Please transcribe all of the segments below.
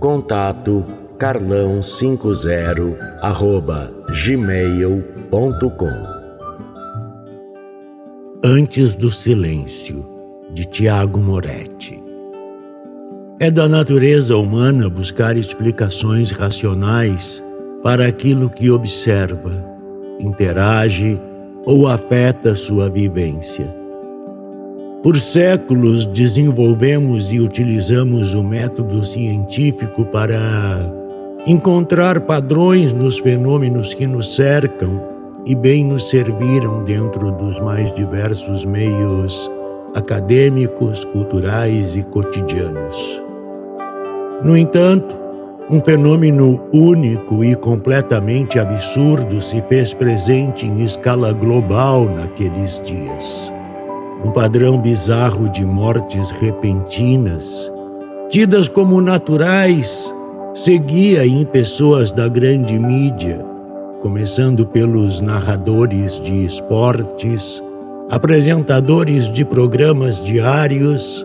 Contato carlão50 arroba gmail.com Antes do silêncio, de Tiago Moretti. É da natureza humana buscar explicações racionais para aquilo que observa, interage ou afeta sua vivência. Por séculos desenvolvemos e utilizamos o método científico para encontrar padrões nos fenômenos que nos cercam e bem nos serviram dentro dos mais diversos meios acadêmicos, culturais e cotidianos. No entanto, um fenômeno único e completamente absurdo se fez presente em escala global naqueles dias um padrão bizarro de mortes repentinas, tidas como naturais, seguia em pessoas da grande mídia, começando pelos narradores de esportes, apresentadores de programas diários,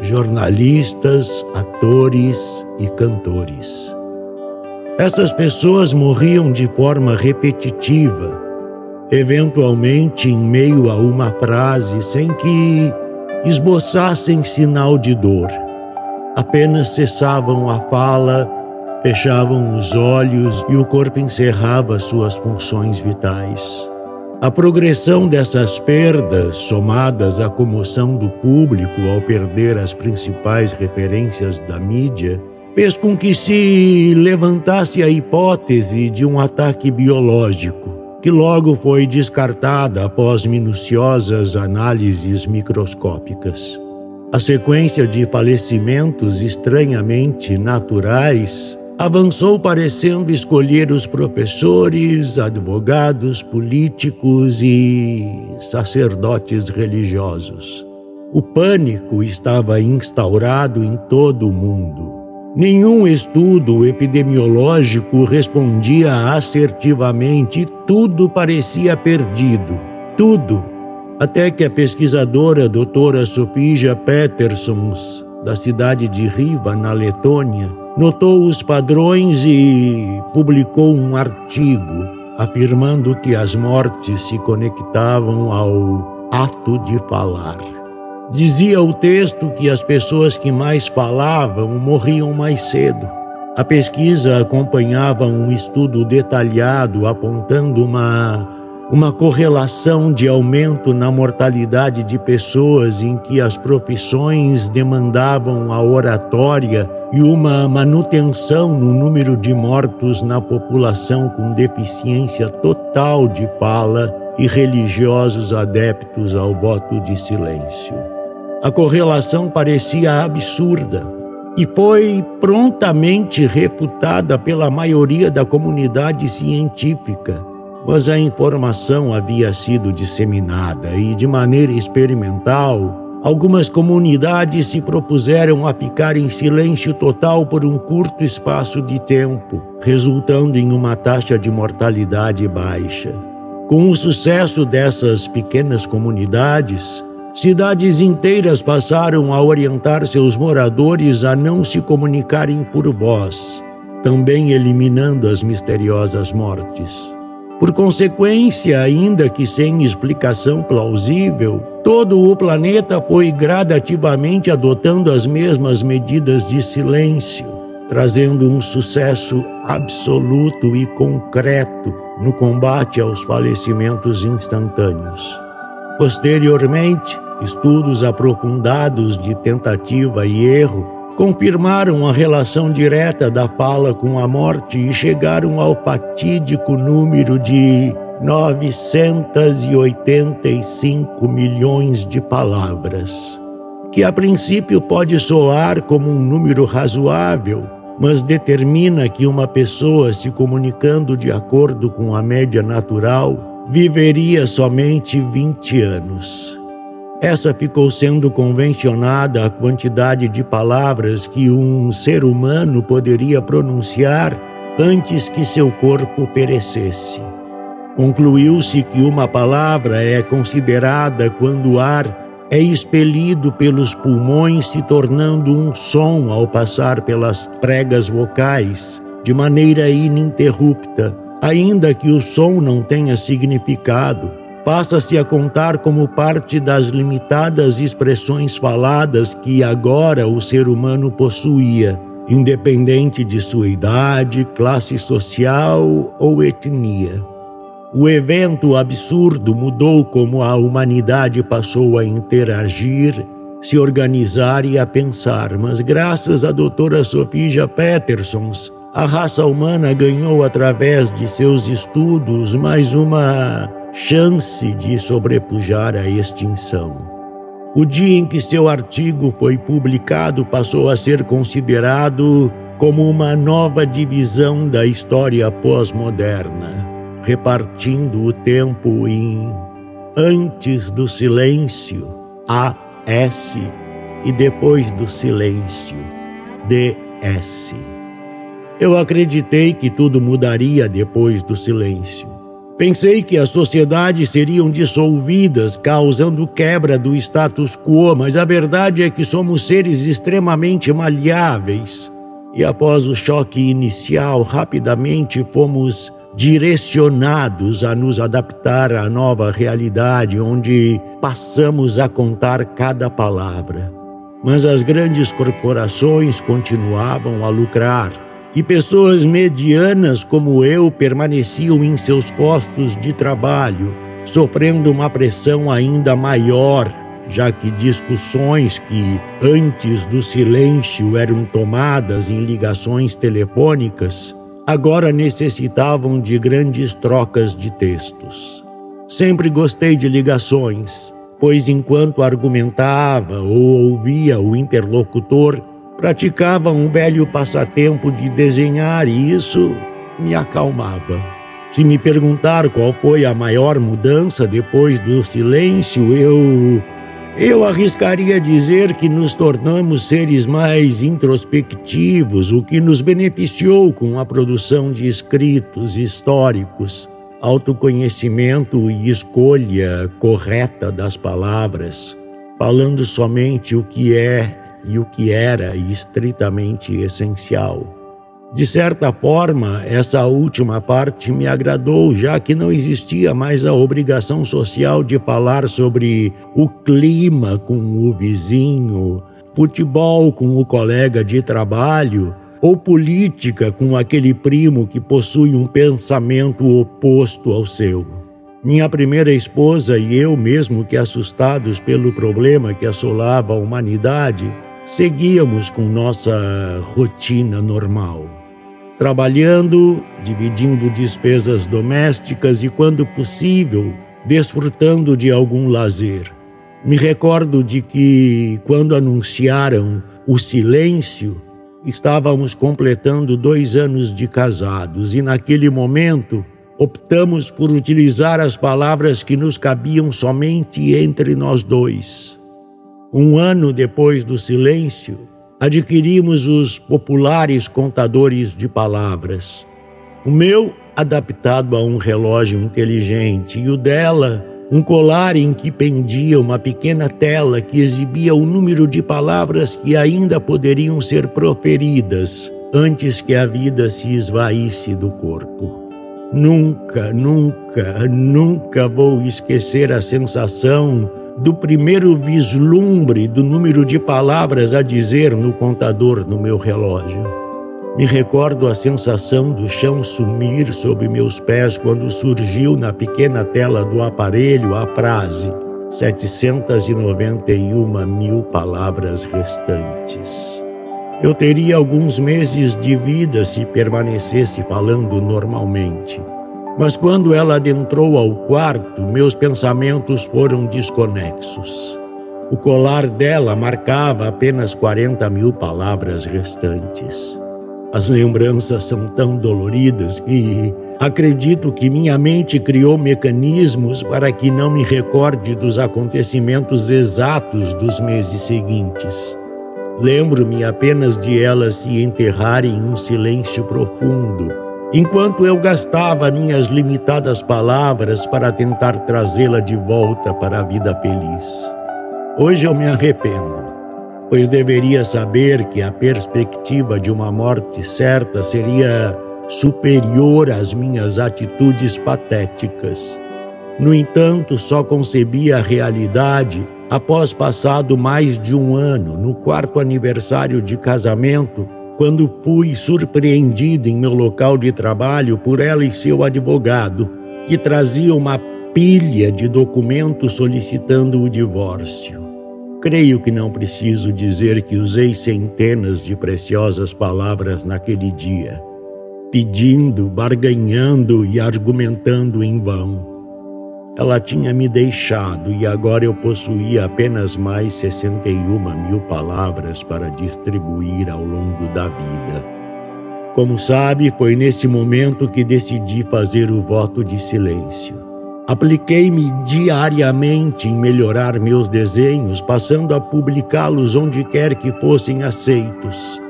jornalistas, atores e cantores. Essas pessoas morriam de forma repetitiva eventualmente em meio a uma frase, sem que esboçassem sinal de dor. Apenas cessavam a fala, fechavam os olhos e o corpo encerrava suas funções vitais. A progressão dessas perdas, somadas à comoção do público ao perder as principais referências da mídia, fez com que se levantasse a hipótese de um ataque biológico que logo foi descartada após minuciosas análises microscópicas. A sequência de falecimentos estranhamente naturais avançou parecendo escolher os professores, advogados, políticos e sacerdotes religiosos. O pânico estava instaurado em todo o mundo. Nenhum estudo epidemiológico respondia assertivamente tudo parecia perdido. Tudo. Até que a pesquisadora doutora Sofia Petersons, da cidade de Riva, na Letônia, notou os padrões e publicou um artigo afirmando que as mortes se conectavam ao ato de falar. Dizia o texto que as pessoas que mais falavam morriam mais cedo. A pesquisa acompanhava um estudo detalhado apontando uma, uma correlação de aumento na mortalidade de pessoas em que as profissões demandavam a oratória e uma manutenção no número de mortos na população com deficiência total de fala e religiosos adeptos ao voto de silêncio. A correlação parecia absurda e foi prontamente refutada pela maioria da comunidade científica. Mas a informação havia sido disseminada e, de maneira experimental, algumas comunidades se propuseram a ficar em silêncio total por um curto espaço de tempo, resultando em uma taxa de mortalidade baixa. Com o sucesso dessas pequenas comunidades, Cidades inteiras passaram a orientar seus moradores a não se comunicarem por voz, também eliminando as misteriosas mortes. Por consequência, ainda que sem explicação plausível, todo o planeta foi gradativamente adotando as mesmas medidas de silêncio, trazendo um sucesso absoluto e concreto no combate aos falecimentos instantâneos. Posteriormente, estudos aprofundados de tentativa e erro confirmaram a relação direta da fala com a morte e chegaram ao fatídico número de 985 milhões de palavras, que a princípio pode soar como um número razoável, mas determina que uma pessoa se comunicando de acordo com a média natural viveria somente 20 anos. Essa ficou sendo convencionada a quantidade de palavras que um ser humano poderia pronunciar antes que seu corpo perecesse. Concluiu-se que uma palavra é considerada quando o ar é expelido pelos pulmões, se tornando um som ao passar pelas pregas vocais, de maneira ininterrupta, ainda que o som não tenha significado passa-se a contar como parte das limitadas expressões faladas que agora o ser humano possuía, independente de sua idade, classe social ou etnia. O evento absurdo mudou como a humanidade passou a interagir, se organizar e a pensar, mas graças à doutora Sofia Petersons, a raça humana ganhou através de seus estudos mais uma chance de sobrepujar a extinção. O dia em que seu artigo foi publicado passou a ser considerado como uma nova divisão da história pós-moderna, repartindo o tempo em antes do silêncio, AS, e depois do silêncio, DS. Eu acreditei que tudo mudaria depois do silêncio. Pensei que as sociedades seriam dissolvidas, causando quebra do status quo, mas a verdade é que somos seres extremamente maleáveis. E após o choque inicial, rapidamente fomos direcionados a nos adaptar à nova realidade, onde passamos a contar cada palavra. Mas as grandes corporações continuavam a lucrar e pessoas medianas como eu permaneciam em seus postos de trabalho, sofrendo uma pressão ainda maior, já que discussões que antes do silêncio eram tomadas em ligações telefônicas, agora necessitavam de grandes trocas de textos. Sempre gostei de ligações, pois enquanto argumentava ou ouvia o interlocutor, praticava um velho passatempo de desenhar e isso me acalmava. Se me perguntar qual foi a maior mudança depois do silêncio, eu. Eu arriscaria dizer que nos tornamos seres mais introspectivos, o que nos beneficiou com a produção de escritos históricos, autoconhecimento e escolha correta das palavras, falando somente o que é e o que era estritamente essencial. De certa forma, essa última parte me agradou, já que não existia mais a obrigação social de falar sobre o clima com o vizinho, futebol com o colega de trabalho ou política com aquele primo que possui um pensamento oposto ao seu. Minha primeira esposa e eu, mesmo que assustados pelo problema que assolava a humanidade, seguíamos com nossa rotina normal, trabalhando, dividindo despesas domésticas e, quando possível, desfrutando de algum lazer. Me recordo de que, quando anunciaram o silêncio, estávamos completando dois anos de casados e, naquele momento, optamos por utilizar as palavras que nos cabiam somente entre nós dois um ano depois do silêncio, adquirimos os populares contadores de palavras. O meu, adaptado a um relógio inteligente, e o dela, um colar em que pendia uma pequena tela que exibia o número de palavras que ainda poderiam ser proferidas antes que a vida se esvaísse do corpo. Nunca, nunca, nunca vou esquecer a sensação do primeiro vislumbre do número de palavras a dizer no contador no meu relógio. Me recordo a sensação do chão sumir sob meus pés quando surgiu na pequena tela do aparelho a frase: 791 mil palavras restantes. Eu teria alguns meses de vida se permanecesse falando normalmente. Mas quando ela adentrou ao quarto, meus pensamentos foram desconexos. O colar dela marcava apenas 40 mil palavras restantes. As lembranças são tão doloridas que acredito que minha mente criou mecanismos para que não me recorde dos acontecimentos exatos dos meses seguintes. Lembro-me apenas de ela se enterrar em um silêncio profundo, enquanto eu gastava minhas limitadas palavras para tentar trazê-la de volta para a vida feliz. Hoje eu me arrependo, pois deveria saber que a perspectiva de uma morte certa seria superior às minhas atitudes patéticas. No entanto, só concebi a realidade após passado mais de um ano, no quarto aniversário de casamento, quando fui surpreendido em meu local de trabalho por ela e seu advogado, que trazia uma pilha de documentos solicitando o divórcio. Creio que não preciso dizer que usei centenas de preciosas palavras naquele dia, pedindo, barganhando e argumentando em vão. Ela tinha me deixado e agora eu possuía apenas mais 61 mil palavras para distribuir ao longo da vida. Como sabe, foi nesse momento que decidi fazer o voto de silêncio. Apliquei-me diariamente em melhorar meus desenhos, passando a publicá-los onde quer que fossem aceitos.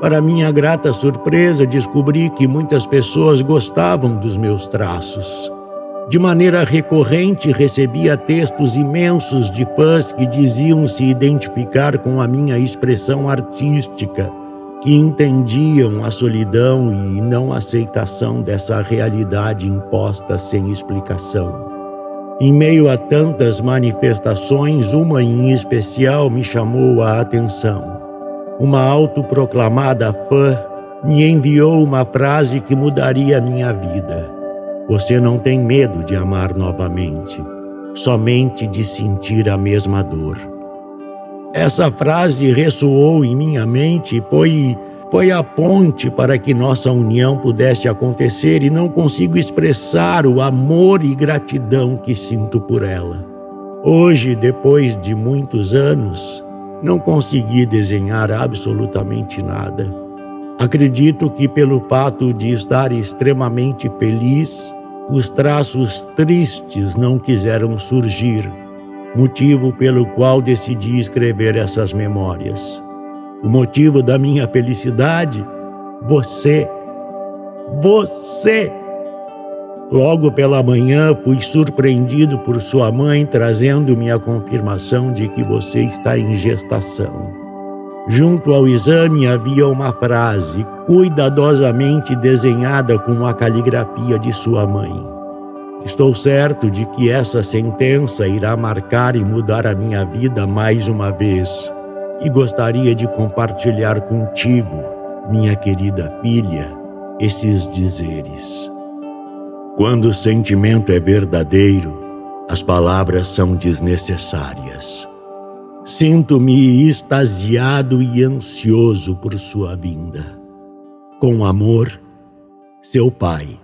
Para minha grata surpresa, descobri que muitas pessoas gostavam dos meus traços. De maneira recorrente, recebia textos imensos de fãs que diziam se identificar com a minha expressão artística, que entendiam a solidão e não aceitação dessa realidade imposta sem explicação. Em meio a tantas manifestações, uma em especial me chamou a atenção. Uma autoproclamada fã me enviou uma frase que mudaria minha vida. Você não tem medo de amar novamente, somente de sentir a mesma dor. Essa frase ressoou em minha mente e foi, foi a ponte para que nossa união pudesse acontecer e não consigo expressar o amor e gratidão que sinto por ela. Hoje, depois de muitos anos, não consegui desenhar absolutamente nada. Acredito que, pelo fato de estar extremamente feliz, os traços tristes não quiseram surgir, motivo pelo qual decidi escrever essas memórias. O motivo da minha felicidade? Você. Você! Logo pela manhã, fui surpreendido por sua mãe trazendo-me a confirmação de que você está em gestação. Junto ao exame havia uma frase cuidadosamente desenhada com a caligrafia de sua mãe. Estou certo de que essa sentença irá marcar e mudar a minha vida mais uma vez e gostaria de compartilhar contigo, minha querida filha, esses dizeres. Quando o sentimento é verdadeiro, as palavras são desnecessárias. Sinto-me extasiado e ansioso por sua vinda. Com amor, seu pai.